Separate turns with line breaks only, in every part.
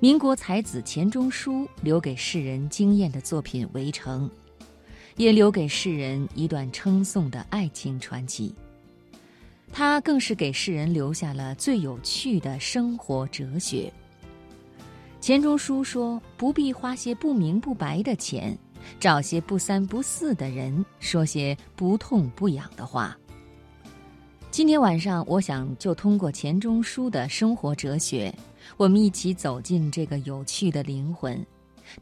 民国才子钱钟书留给世人惊艳的作品《围城》，也留给世人一段称颂的爱情传奇。他更是给世人留下了最有趣的生活哲学。钱钟书说：“不必花些不明不白的钱，找些不三不四的人，说些不痛不痒的话。”今天晚上，我想就通过钱钟书的生活哲学，我们一起走进这个有趣的灵魂，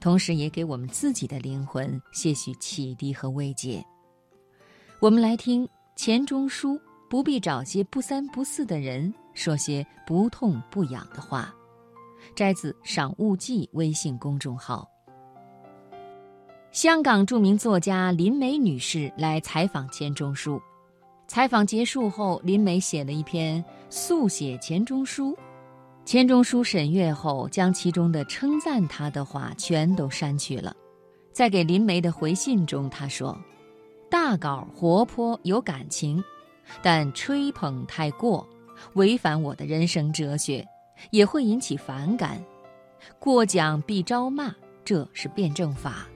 同时也给我们自己的灵魂些许启迪和慰藉。我们来听钱钟书。不必找些不三不四的人，说些不痛不痒的话。摘自《赏物记》微信公众号。香港著名作家林梅女士来采访钱钟书，采访结束后，林梅写了一篇速写钱钟书。钱钟书审阅后，将其中的称赞他的话全都删去了。在给林梅的回信中，他说：“大稿活泼有感情。”但吹捧太过，违反我的人生哲学，也会引起反感。过奖必招骂，这是辩证法。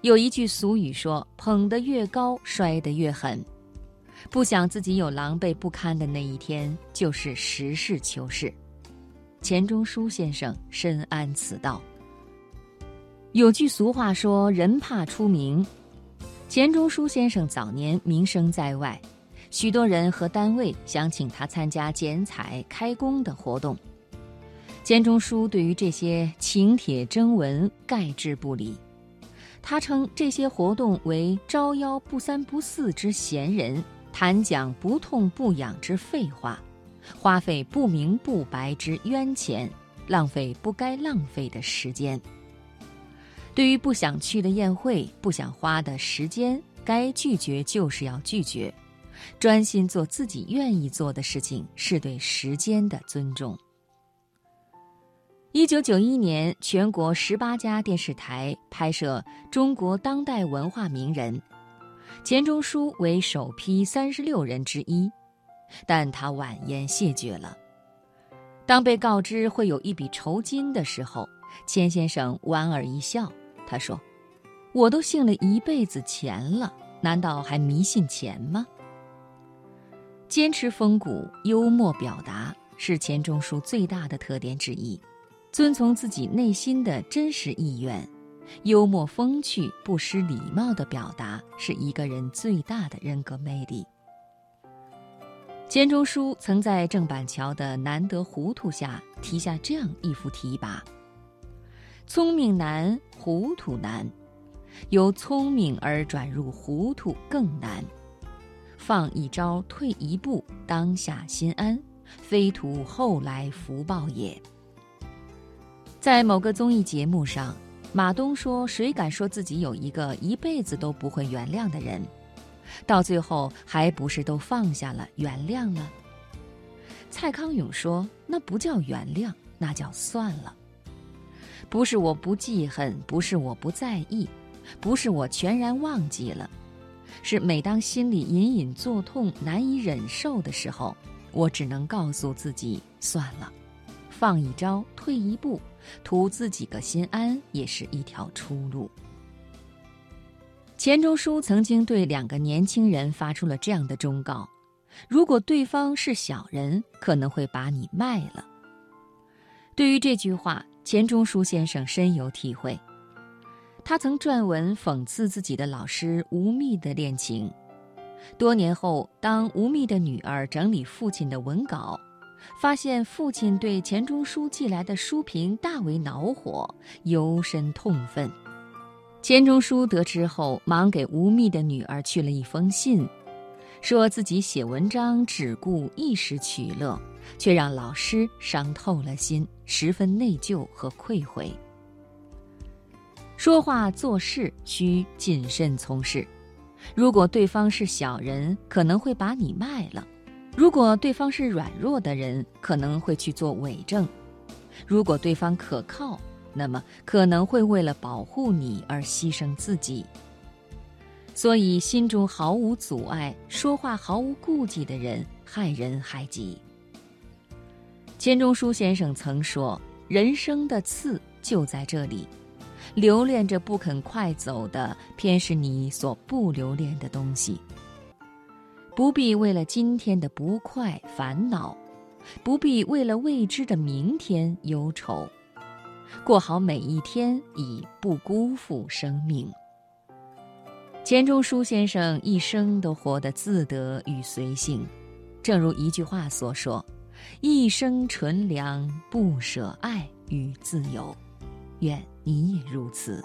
有一句俗语说：“捧得越高，摔得越狠。”不想自己有狼狈不堪的那一天，就是实事求是。钱钟书先生深谙此道。有句俗话说：“人怕出名。”钱钟书先生早年名声在外，许多人和单位想请他参加剪彩、开工的活动。钱钟书对于这些请帖征文概之不理，他称这些活动为招妖不三不四之闲人，谈讲不痛不痒之废话，花费不明不白之冤钱，浪费不该浪费的时间。对于不想去的宴会、不想花的时间，该拒绝就是要拒绝，专心做自己愿意做的事情，是对时间的尊重。一九九一年，全国十八家电视台拍摄中国当代文化名人，钱钟书为首批三十六人之一，但他婉言谢绝了。当被告知会有一笔酬金的时候，钱先生莞尔一笑。他说：“我都信了一辈子钱了，难道还迷信钱吗？”坚持风骨、幽默表达是钱钟书最大的特点之一。遵从自己内心的真实意愿，幽默风趣、不失礼貌的表达是一个人最大的人格魅力。钱钟书曾在郑板桥的难得糊涂下题下这样一幅题跋。聪明难，糊涂难，由聪明而转入糊涂更难。放一招，退一步，当下心安，非图后来福报也。在某个综艺节目上，马东说：“谁敢说自己有一个一辈子都不会原谅的人？到最后，还不是都放下了，原谅了？”蔡康永说：“那不叫原谅，那叫算了。”不是我不记恨，不是我不在意，不是我全然忘记了，是每当心里隐隐作痛、难以忍受的时候，我只能告诉自己算了，放一招，退一步，图自己个心安，也是一条出路。钱钟书曾经对两个年轻人发出了这样的忠告：如果对方是小人，可能会把你卖了。对于这句话。钱钟书先生深有体会，他曾撰文讽刺自己的老师吴宓的恋情。多年后，当吴宓的女儿整理父亲的文稿，发现父亲对钱钟书寄来的书评大为恼火，尤深痛愤。钱钟书得知后，忙给吴宓的女儿去了一封信，说自己写文章只顾一时取乐。却让老师伤透了心，十分内疚和愧悔。说话做事需谨慎从事，如果对方是小人，可能会把你卖了；如果对方是软弱的人，可能会去做伪证；如果对方可靠，那么可能会为了保护你而牺牲自己。所以，心中毫无阻碍、说话毫无顾忌的人，害人害己。钱钟书先生曾说：“人生的刺就在这里，留恋着不肯快走的，偏是你所不留恋的东西。不必为了今天的不快烦恼，不必为了未知的明天忧愁，过好每一天，以不辜负生命。钱钟书先生一生都活得自得与随性，正如一句话所说：“一生纯良，不舍爱与自由。”愿你也如此。